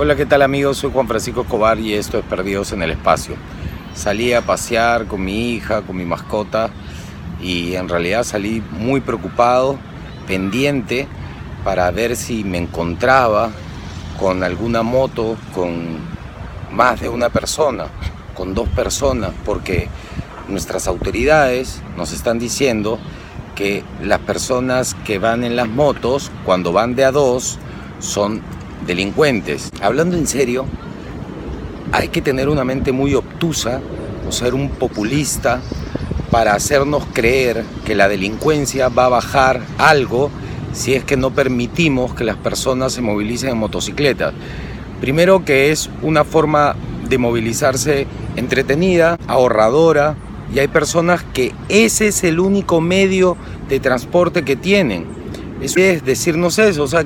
Hola, ¿qué tal amigos? Soy Juan Francisco Escobar y esto es Perdidos en el Espacio. Salí a pasear con mi hija, con mi mascota y en realidad salí muy preocupado, pendiente para ver si me encontraba con alguna moto con más de una persona, con dos personas, porque nuestras autoridades nos están diciendo que las personas que van en las motos, cuando van de a dos, son delincuentes. Hablando en serio, hay que tener una mente muy obtusa o ser un populista para hacernos creer que la delincuencia va a bajar algo si es que no permitimos que las personas se movilicen en motocicletas. Primero que es una forma de movilizarse entretenida, ahorradora, y hay personas que ese es el único medio de transporte que tienen. Es decirnos eso, o sea,